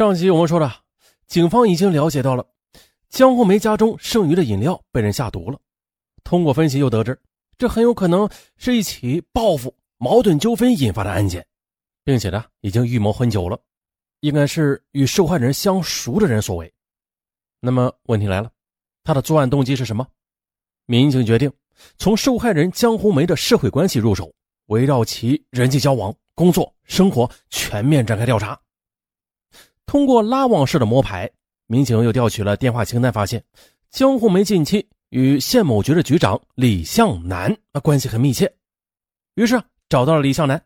上集我们说了，警方已经了解到了江红梅家中剩余的饮料被人下毒了。通过分析，又得知这很有可能是一起报复、矛盾纠纷引发的案件，并且呢，已经预谋很久了，应该是与受害人相熟的人所为。那么问题来了，他的作案动机是什么？民警决定从受害人江红梅的社会关系入手，围绕其人际交往、工作、生活全面展开调查。通过拉网式的摸排，民警又调取了电话清单，发现江红梅近期与县某局的局长李向南啊关系很密切，于是找到了李向南，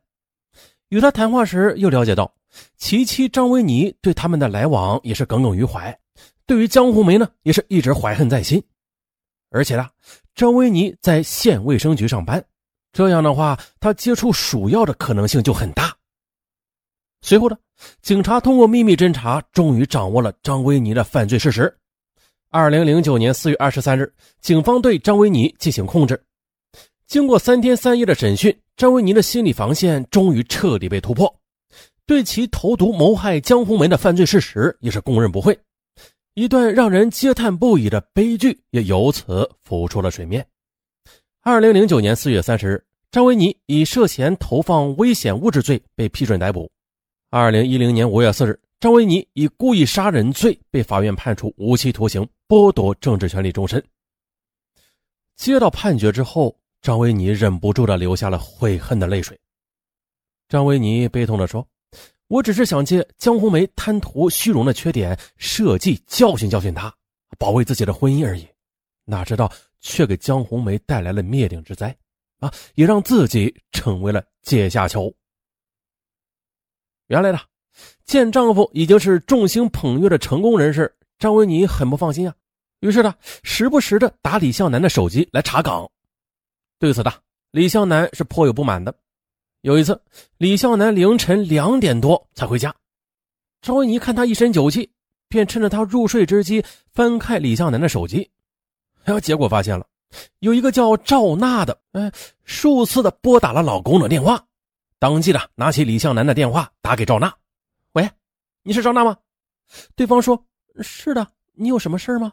与他谈话时又了解到其妻张维尼对他们的来往也是耿耿于怀，对于江红梅呢也是一直怀恨在心，而且呢张维尼在县卫生局上班，这样的话他接触鼠药的可能性就很大。随后呢，警察通过秘密侦查，终于掌握了张维尼的犯罪事实。二零零九年四月二十三日，警方对张维尼进行控制。经过三天三夜的审讯，张维尼的心理防线终于彻底被突破，对其投毒谋害江红梅的犯罪事实也是供认不讳。一段让人嗟叹不已的悲剧也由此浮出了水面。二零零九年四月三十日，张维尼以涉嫌投放危险物质罪被批准逮捕。二零一零年五月四日，张维尼以故意杀人罪被法院判处无期徒刑，剥夺政治权利终身。接到判决之后，张维尼忍不住的流下了悔恨的泪水。张维尼悲痛的说：“我只是想借江红梅贪图虚荣的缺点，设计教训教训她，保卫自己的婚姻而已。哪知道却给江红梅带来了灭顶之灾，啊，也让自己成为了阶下囚。”原来呢，见丈夫已经是众星捧月的成功人士，张维尼很不放心啊。于是呢，时不时的打李向南的手机来查岗。对此呢，李向南是颇有不满的。有一次，李向南凌晨两点多才回家，张维尼看他一身酒气，便趁着他入睡之机翻开李向南的手机，哎，结果发现了有一个叫赵娜的，哎，数次的拨打了老公的电话。当即的拿起李向南的电话打给赵娜，喂，你是赵娜吗？对方说：“是的，你有什么事吗？”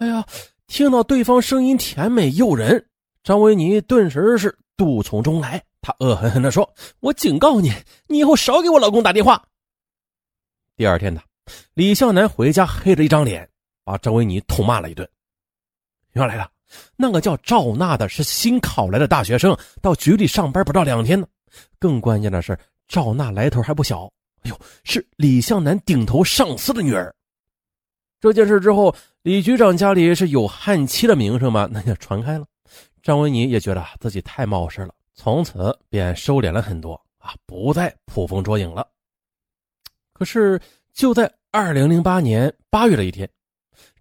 哎呀，听到对方声音甜美诱人，张维尼顿时是怒从中来，他恶狠狠地说：“我警告你，你以后少给我老公打电话。”第二天呢，李向南回家黑着一张脸，把张维尼痛骂了一顿。原来啊，那个叫赵娜的是新考来的大学生，到局里上班不到两天呢。更关键的是，赵娜来头还不小。哎呦，是李向南顶头上司的女儿。这件事之后，李局长家里是有悍妻的名声嘛，那就传开了。张维尼也觉得自己太冒失了，从此便收敛了很多啊，不再捕风捉影了。可是就在二零零八年八月的一天，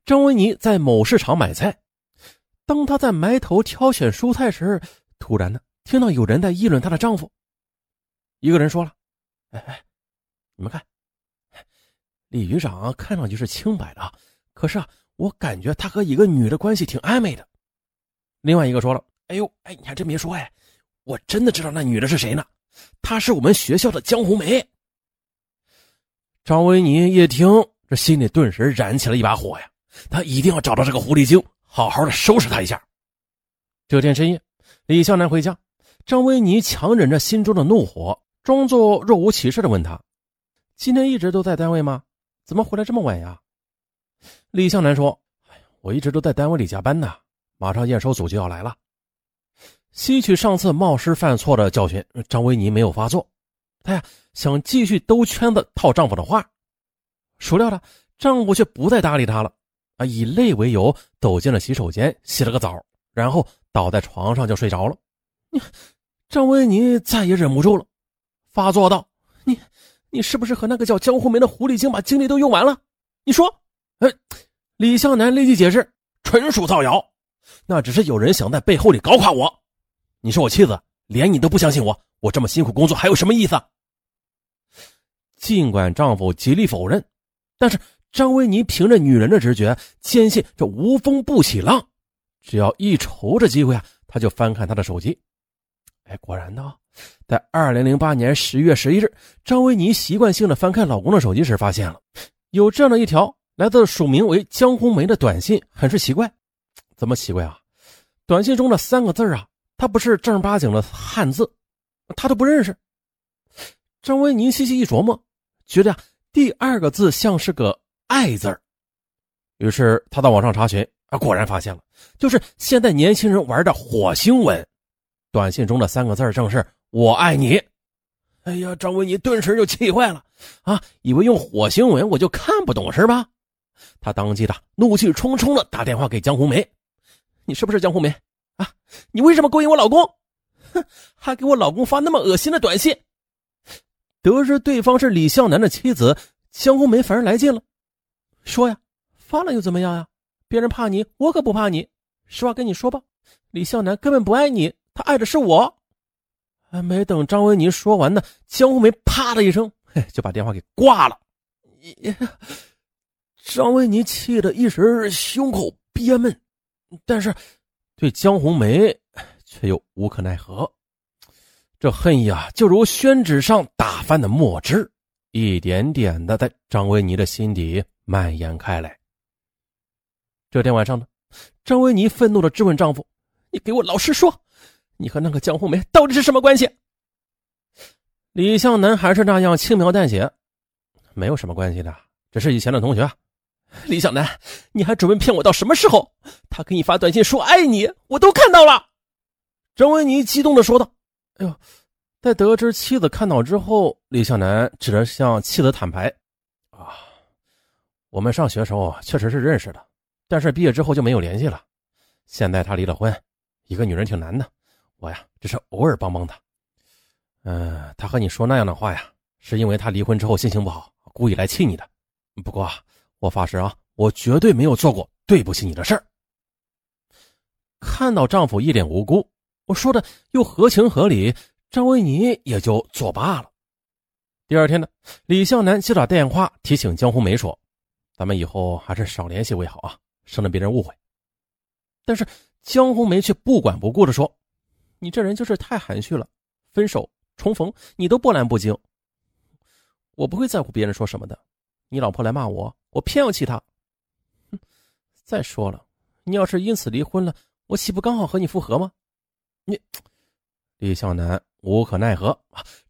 张维尼在某市场买菜，当他在埋头挑选蔬菜时，突然呢，听到有人在议论她的丈夫。一个人说了：“哎哎，你们看，李局长看上去是清白的，可是啊，我感觉他和一个女的关系挺暧昧的。”另外一个说了：“哎呦，哎，你还真别说，哎，我真的知道那女的是谁呢？她是我们学校的江红梅。”张维尼一听，这心里顿时燃起了一把火呀！他一定要找到这个狐狸精，好好的收拾他一下。这天深夜，李向南回家，张维尼强忍着心中的怒火。装作若无其事的问他：“今天一直都在单位吗？怎么回来这么晚呀？”李向南说：“哎呀，我一直都在单位里加班呢，马上验收组就要来了。”吸取上次冒失犯错的教训，张维尼没有发作。他呀想继续兜圈子套丈夫的话，孰料呢，丈夫却不再搭理他了。啊，以累为由走进了洗手间，洗了个澡，然后倒在床上就睡着了。张维尼再也忍不住了。发作道：“你，你是不是和那个叫江湖梅的狐狸精把精力都用完了？你说？”哎，李向南立即解释：“纯属造谣，那只是有人想在背后里搞垮我。你是我妻子，连你都不相信我，我这么辛苦工作还有什么意思？”尽管丈夫极力否认，但是张维尼凭着女人的直觉，坚信这无风不起浪，只要一瞅着机会啊，他就翻看他的手机。哎，果然呢。在二零零八年十月十一日，张维尼习惯性的翻看老公的手机时，发现了有这样的一条来自署名为江红梅的短信，很是奇怪。怎么奇怪啊？短信中的三个字啊，它不是正儿八经的汉字，他都不认识。张维尼细细一琢磨，觉得呀，第二个字像是个“爱”字于是他到网上查询啊，果然发现了，就是现在年轻人玩的火星文。短信中的三个字正是“我爱你”。哎呀，张维尼顿时就气坏了啊！以为用火星文我就看不懂是吧？他当即的怒气冲冲的打电话给江红梅：“你是不是江红梅啊？你为什么勾引我老公？哼，还给我老公发那么恶心的短信！”得知对方是李向南的妻子，江红梅反而来劲了，说呀。发了又怎么样呀？别人怕你，我可不怕你。实话跟你说吧，李向南根本不爱你，他爱的是我。还没等张维尼说完呢，江红梅啪的一声，嘿，就把电话给挂了。张维尼气得一时胸口憋闷，但是对江红梅却又无可奈何。这恨意啊，就如宣纸上打翻的墨汁，一点点的在张维尼的心底蔓延开来。这天晚上呢，张维尼愤怒的质问丈夫：“你给我老实说，你和那个江红梅到底是什么关系？”李向南还是那样轻描淡写：“没有什么关系的，只是以前的同学。”李向南，你还准备骗我到什么时候？他给你发短信说爱你，我都看到了。”张维尼激动的说道。“哎呦！”在得知妻子看到之后，李向南只能向妻子坦白：“啊，我们上学时候确实是认识的。”但是毕业之后就没有联系了。现在他离了婚，一个女人挺难的。我呀，只是偶尔帮帮他。嗯，他和你说那样的话呀，是因为他离婚之后心情不好，故意来气你的。不过我发誓啊，我绝对没有做过对不起你的事儿。看到丈夫一脸无辜，我说的又合情合理，张维尼也就作罢了。第二天呢，李向南接到电话提醒江红梅说：“咱们以后还是少联系为好啊。”省得别人误会，但是江红梅却不管不顾的说：“你这人就是太含蓄了，分手重逢你都波澜不惊。我不会在乎别人说什么的。你老婆来骂我，我偏要气她。哼！再说了，你要是因此离婚了，我岂不刚好和你复合吗？你……”李向南无可奈何，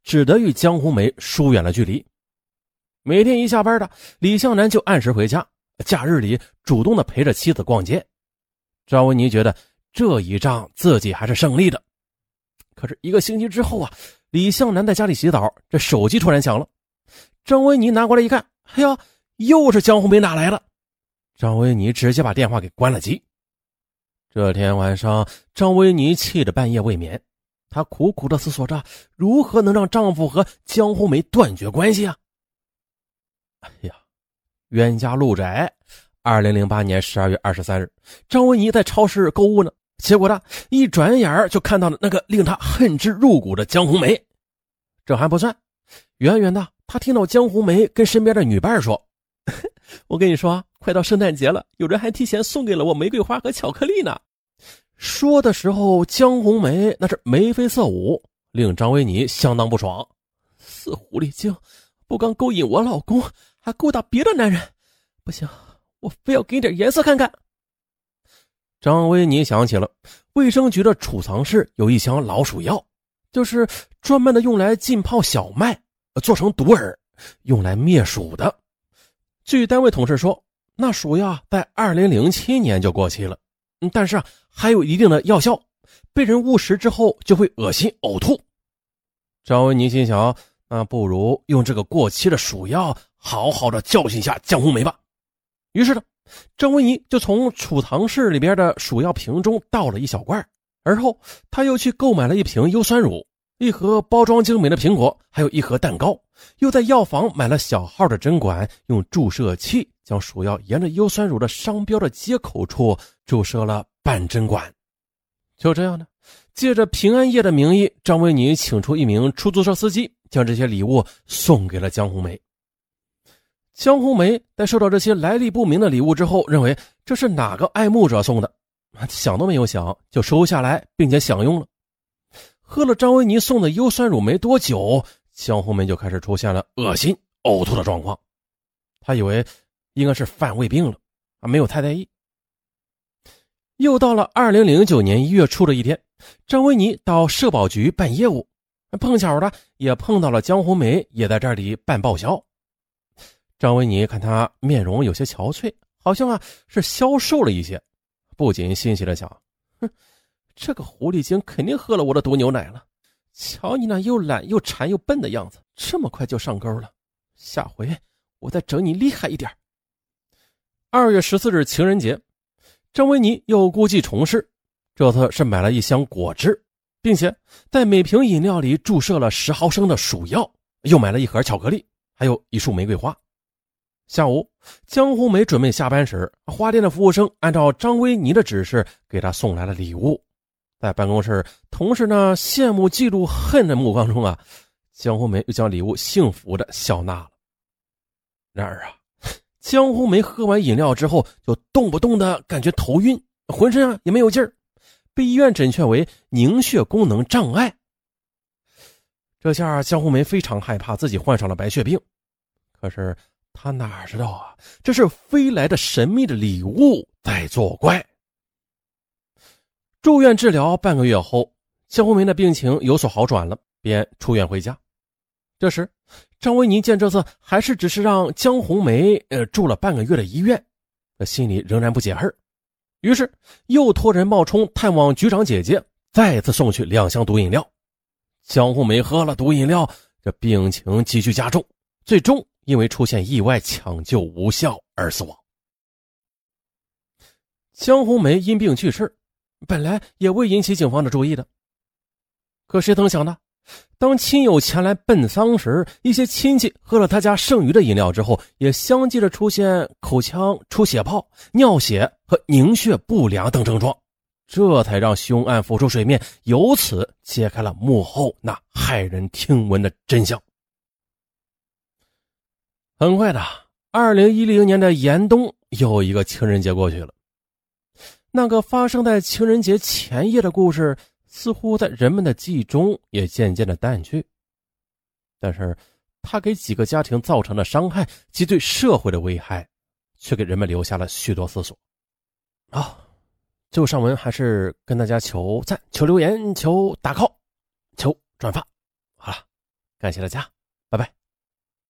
只得与江红梅疏远了距离。每天一下班的，李向南就按时回家。假日里主动的陪着妻子逛街，张维尼觉得这一仗自己还是胜利的。可是一个星期之后啊，李向南在家里洗澡，这手机突然响了。张维尼拿过来一看，哎呀，又是江红梅打来了。张维尼直接把电话给关了机。这天晚上，张维尼气得半夜未眠，她苦苦的思索着如何能让丈夫和江红梅断绝关系啊。哎呀！冤家路窄。二零零八年十二月二十三日，张维尼在超市购物呢，结果呢，一转眼就看到了那个令他恨之入骨的江红梅。这还不算，远远的，他听到江红梅跟身边的女伴说：“ 我跟你说，快到圣诞节了，有人还提前送给了我玫瑰花和巧克力呢。”说的时候，江红梅那是眉飞色舞，令张维尼相当不爽。死狐狸精，不刚勾引我老公。还勾搭别的男人，不行，我非要给你点颜色看看。张维尼想起了卫生局的储藏室有一箱老鼠药，就是专门的用来浸泡小麦，做成毒饵，用来灭鼠的。据单位同事说，那鼠药在二零零七年就过期了，但是啊，还有一定的药效，被人误食之后就会恶心呕吐。张维尼心想，那不如用这个过期的鼠药。好好的教训一下江红梅吧。于是呢，张维尼就从储藏室里边的鼠药瓶中倒了一小罐，而后他又去购买了一瓶优酸乳、一盒包装精美的苹果，还有一盒蛋糕，又在药房买了小号的针管，用注射器将鼠药沿着优酸乳的商标的接口处注射了半针管。就这样呢，借着平安夜的名义，张维尼请出一名出租车司机，将这些礼物送给了江红梅。江红梅在收到这些来历不明的礼物之后，认为这是哪个爱慕者送的，想都没有想就收下来，并且享用了。喝了张维尼送的优酸乳没多久，江红梅就开始出现了恶心、呕吐的状况。她以为应该是犯胃病了，啊，没有太在意。又到了二零零九年一月初的一天，张维尼到社保局办业务，碰巧的也碰到了江红梅，也在这里办报销。张维尼看他面容有些憔悴，好像啊是消瘦了一些，不禁欣喜的想：哼，这个狐狸精肯定喝了我的毒牛奶了。瞧你那又懒又馋又笨的样子，这么快就上钩了，下回我再整你厉害一点。二月十四日情人节。张维尼又故技重施，这次是买了一箱果汁，并且在每瓶饮料里注射了十毫升的鼠药，又买了一盒巧克力，还有一束玫瑰花。下午，江红梅准备下班时，花店的服务生按照张维尼的指示给她送来了礼物。在办公室，同事呢羡慕、嫉妒、恨的目光中啊，江红梅又将礼物幸福的笑纳了。然而啊。江红梅喝完饮料之后，就动不动的感觉头晕，浑身啊也没有劲儿，被医院诊断为凝血功能障碍。这下江红梅非常害怕自己患上了白血病，可是他哪知道啊，这是飞来的神秘的礼物在作怪。住院治疗半个月后，江红梅的病情有所好转了，便出院回家。这时，张维尼见这次还是只是让江红梅呃住了半个月的医院，心里仍然不解恨于是又托人冒充探望局长姐姐，再次送去两箱毒饮料。江红梅喝了毒饮料，这病情急剧加重，最终因为出现意外抢救无效而死亡。江红梅因病去世，本来也未引起警方的注意的，可谁曾想呢？当亲友前来奔丧时，一些亲戚喝了他家剩余的饮料之后，也相继的出现口腔出血泡、尿血和凝血不良等症状，这才让凶案浮出水面，由此揭开了幕后那骇人听闻的真相。很快的，二零一零年的严冬又一个情人节过去了，那个发生在情人节前夜的故事。似乎在人们的记忆中也渐渐的淡去，但是，他给几个家庭造成的伤害及对社会的危害，却给人们留下了许多思索。啊，最后上文还是跟大家求赞、求留言、求打 call、求转发。好了，感谢大家。